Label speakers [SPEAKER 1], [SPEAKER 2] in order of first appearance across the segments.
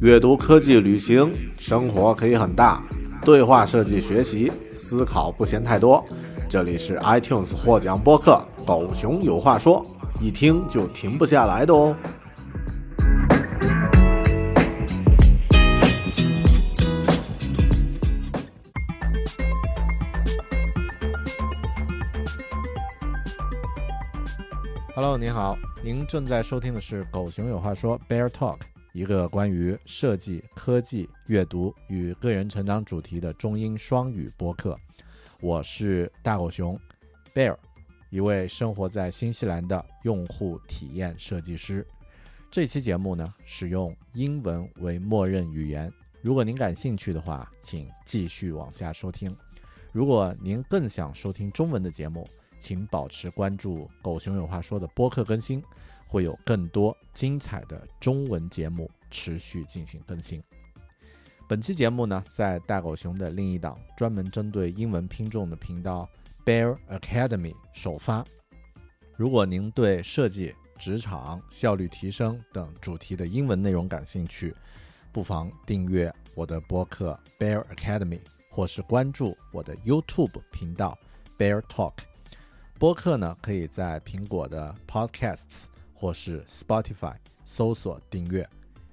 [SPEAKER 1] 阅读、科技、旅行，生活可以很大。对话设计学习，思考不嫌太多。这里是 iTunes 获奖播客《狗熊有话说》，一听就停不下来的哦。Hello，您好，您正在收听的是《狗熊有话说》Bear Talk，一个关于设计、科技、阅读与个人成长主题的中英双语播客。我是大狗熊 Bear，一位生活在新西兰的用户体验设计师。这期节目呢，使用英文为默认语言。如果您感兴趣的话，请继续往下收听。如果您更想收听中文的节目，请保持关注“狗熊有话说”的播客更新，会有更多精彩的中文节目持续进行更新。本期节目呢，在大狗熊的另一档专门针对英文拼众的频道 Bear Academy 首发。如果您对设计、职场、效率提升等主题的英文内容感兴趣，不妨订阅我的播客 Bear Academy，或是关注我的 YouTube 频道 Bear Talk。播客呢，可以在苹果的 Podcasts 或是 Spotify 搜索订阅；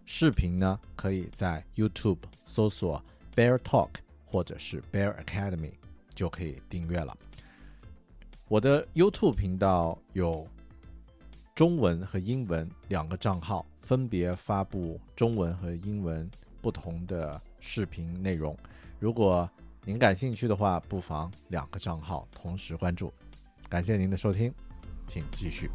[SPEAKER 1] 视频呢，可以在 YouTube 搜索 Bear Talk 或者是 Bear Academy 就可以订阅了。我的 YouTube 频道有中文和英文两个账号，分别发布中文和英文不同的视频内容。如果您感兴趣的话，不妨两个账号同时关注。感谢您的收听，请继续。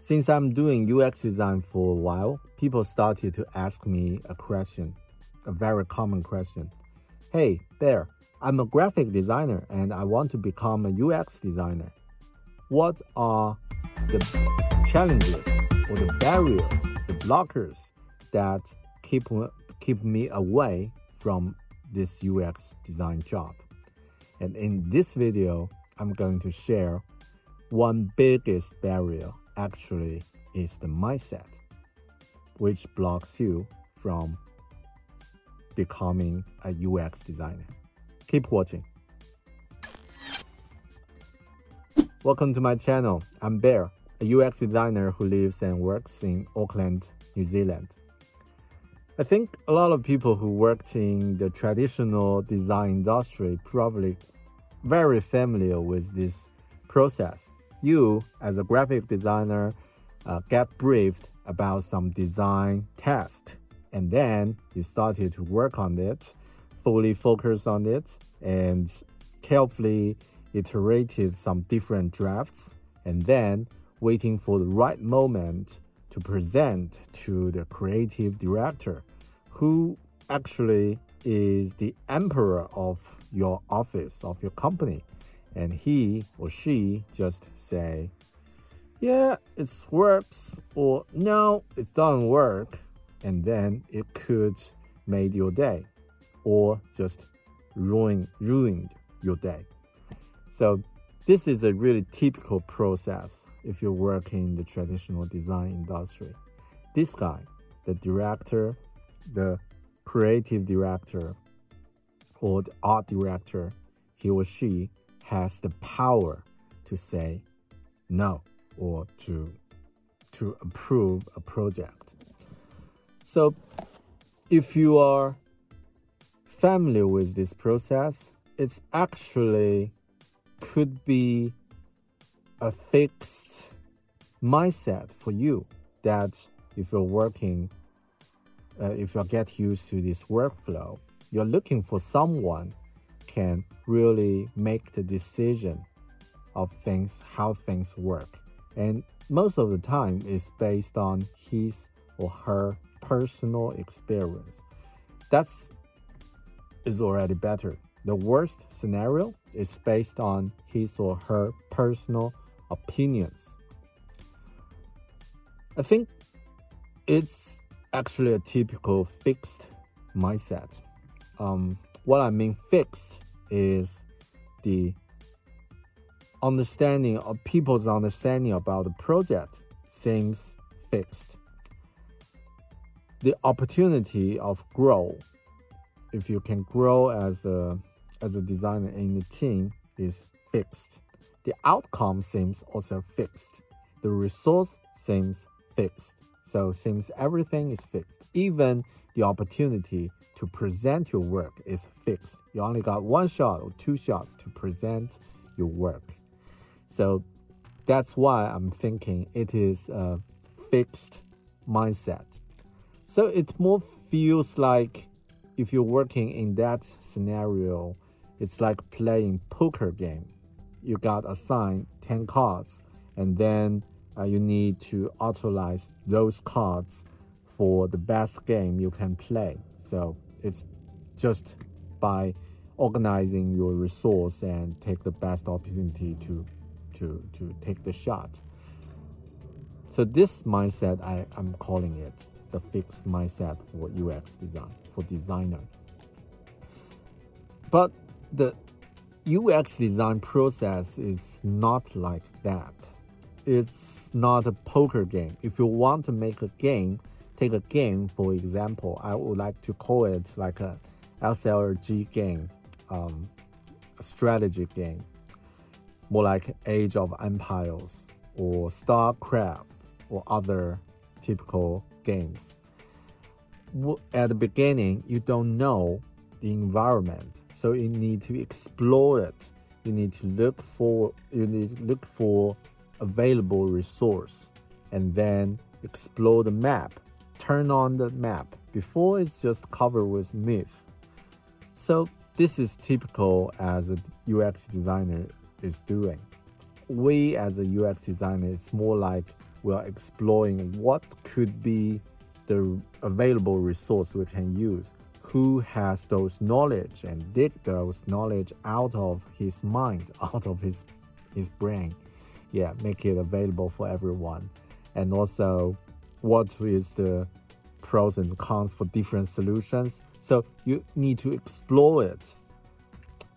[SPEAKER 2] Since I'm doing UX design for a while, people started to ask me a question, a very common question. Hey, there, I'm a graphic designer and I want to become a UX designer. What are the challenges or the barriers, the blockers that keep keep me away from this UX design job. And in this video, I'm going to share one biggest barrier actually is the mindset, which blocks you from becoming a UX designer. Keep watching. Welcome to my channel. I'm Bear, a UX designer who lives and works in Auckland, New Zealand. I think a lot of people who worked in the traditional design industry probably very familiar with this process. You, as a graphic designer, uh, get briefed about some design task, and then you started to work on it, fully focus on it, and carefully iterated some different drafts, and then waiting for the right moment to present to the creative director, who actually is the emperor of your office, of your company. And he or she just say, yeah, it works, or no, it doesn't work. And then it could made your day or just ruin, ruined your day. So this is a really typical process if you work in the traditional design industry. This guy, the director, the creative director, or the art director, he or she has the power to say no or to to approve a project. So if you are familiar with this process, it's actually could be a fixed mindset for you that if you're working, uh, if you get used to this workflow, you're looking for someone can really make the decision of things, how things work. And most of the time is based on his or her personal experience. That's is already better. The worst scenario is based on his or her personal opinions. I think it's actually a typical fixed mindset. Um, what I mean fixed is the understanding of people's understanding about the project seems fixed. The opportunity of grow, if you can grow as a as a designer in the team, is fixed. The outcome seems also fixed. The resource seems fixed. So seems everything is fixed. Even the opportunity to present your work is fixed. You only got one shot or two shots to present your work. So that's why I'm thinking it is a fixed mindset. So it more feels like if you're working in that scenario, it's like playing poker game. You got assigned 10 cards and then uh, you need to utilize those cards for the best game you can play. So it's just by organizing your resource and take the best opportunity to to to take the shot. So this mindset I, I'm calling it the fixed mindset for UX design, for designer. But the UX design process is not like that it's not a poker game. If you want to make a game, take a game for example. I would like to call it like a SLG game, um, a strategy game, more like Age of Empires or StarCraft or other typical games. At the beginning, you don't know the environment, so you need to explore it. You need to look for you need to look for available resource and then explore the map, turn on the map before it's just covered with myth. So this is typical as a UX designer is doing. We as a UX designer is more like we are exploring what could be the available resource we can use. Who has those knowledge and dig those knowledge out of his mind, out of his his brain yeah, make it available for everyone. And also, what is the pros and cons for different solutions? So you need to explore it.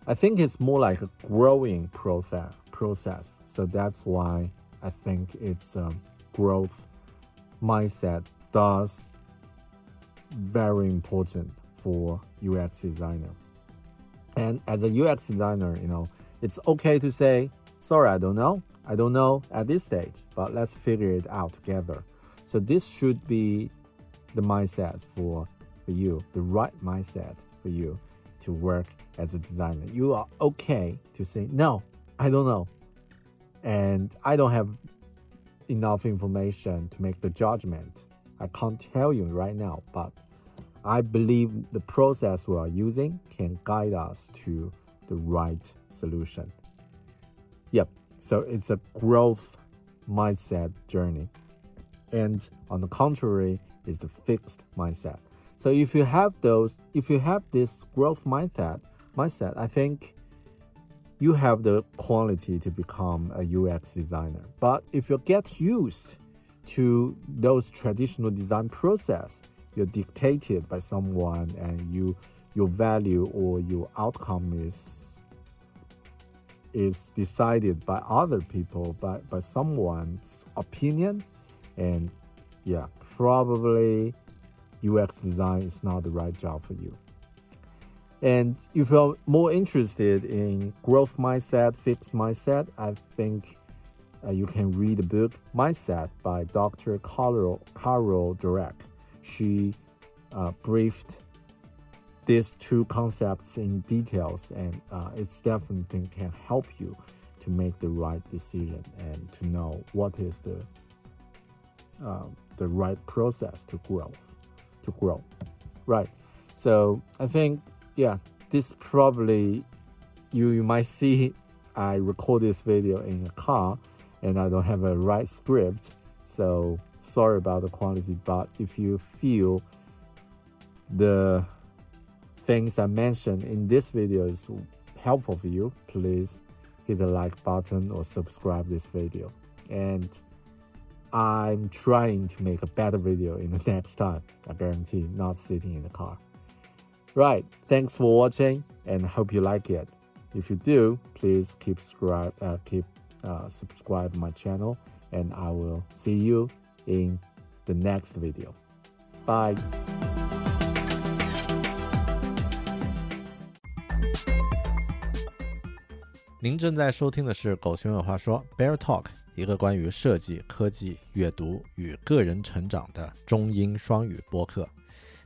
[SPEAKER 2] I think it's more like a growing process. Process. So that's why I think it's a growth mindset does very important for UX designer. And as a UX designer, you know, it's okay to say, sorry, I don't know. I don't know at this stage, but let's figure it out together. So this should be the mindset for, for you, the right mindset for you to work as a designer. You are okay to say, no, I don't know. And I don't have enough information to make the judgment. I can't tell you right now, but I believe the process we are using can guide us to the right solution. Yep, so it's a growth mindset journey. And on the contrary, is the fixed mindset. So if you have those, if you have this growth mindset, mindset, I think you have the quality to become a UX designer. But if you get used to those traditional design process, you're dictated by someone and you your value or your outcome is is decided by other people, by, by someone's opinion. And yeah, probably UX design is not the right job for you. And if you're more interested in growth mindset, fixed mindset, I think uh, you can read the book Mindset by Dr. Carol, Carol Dweck. She uh, briefed these two concepts in details, and uh, it's definitely can help you to make the right decision and to know what is the uh, the right process to grow, to grow, right? So I think yeah, this probably you you might see
[SPEAKER 3] I record this video in a car and I don't have a right script. So sorry about the quality, but if you feel the things I mentioned in this video is helpful for you, please hit the like button or subscribe this video. And I'm trying to make a better video in the next time. I guarantee not sitting in the car. Right, thanks for watching and hope you like it. If you do, please keep subscribe, uh, keep uh, subscribe my channel, and I will see you in the next video. Bye.
[SPEAKER 2] 您正在收听的是《狗熊有话说》Bear Talk，一个关于设计、科技、阅读与个人成长的中英双语播客。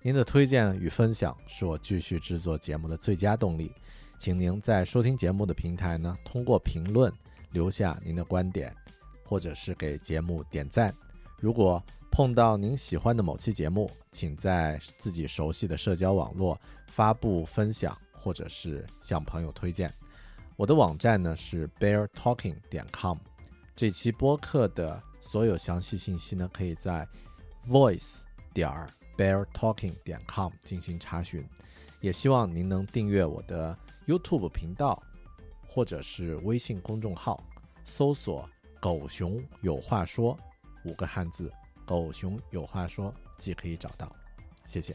[SPEAKER 2] 您的推荐与分享是我继续制作节目的最佳动力。请您在收听节目的平台呢，通过评论留下您的观点，或者是给节目点赞。如果碰到您喜欢的某期节目，请在自己熟悉的社交网络发布分享，或者是向朋友推荐。我的网站呢是 beartalking 点 com。这期播客的所有详细信息呢，可以在 voice 点 beartalking 点 com 进行查询。也希望您能订阅我的 YouTube 频道，或者是微信公众号，搜索“狗熊有话说”五个汉字，“狗熊有话说”即可以找到。谢谢。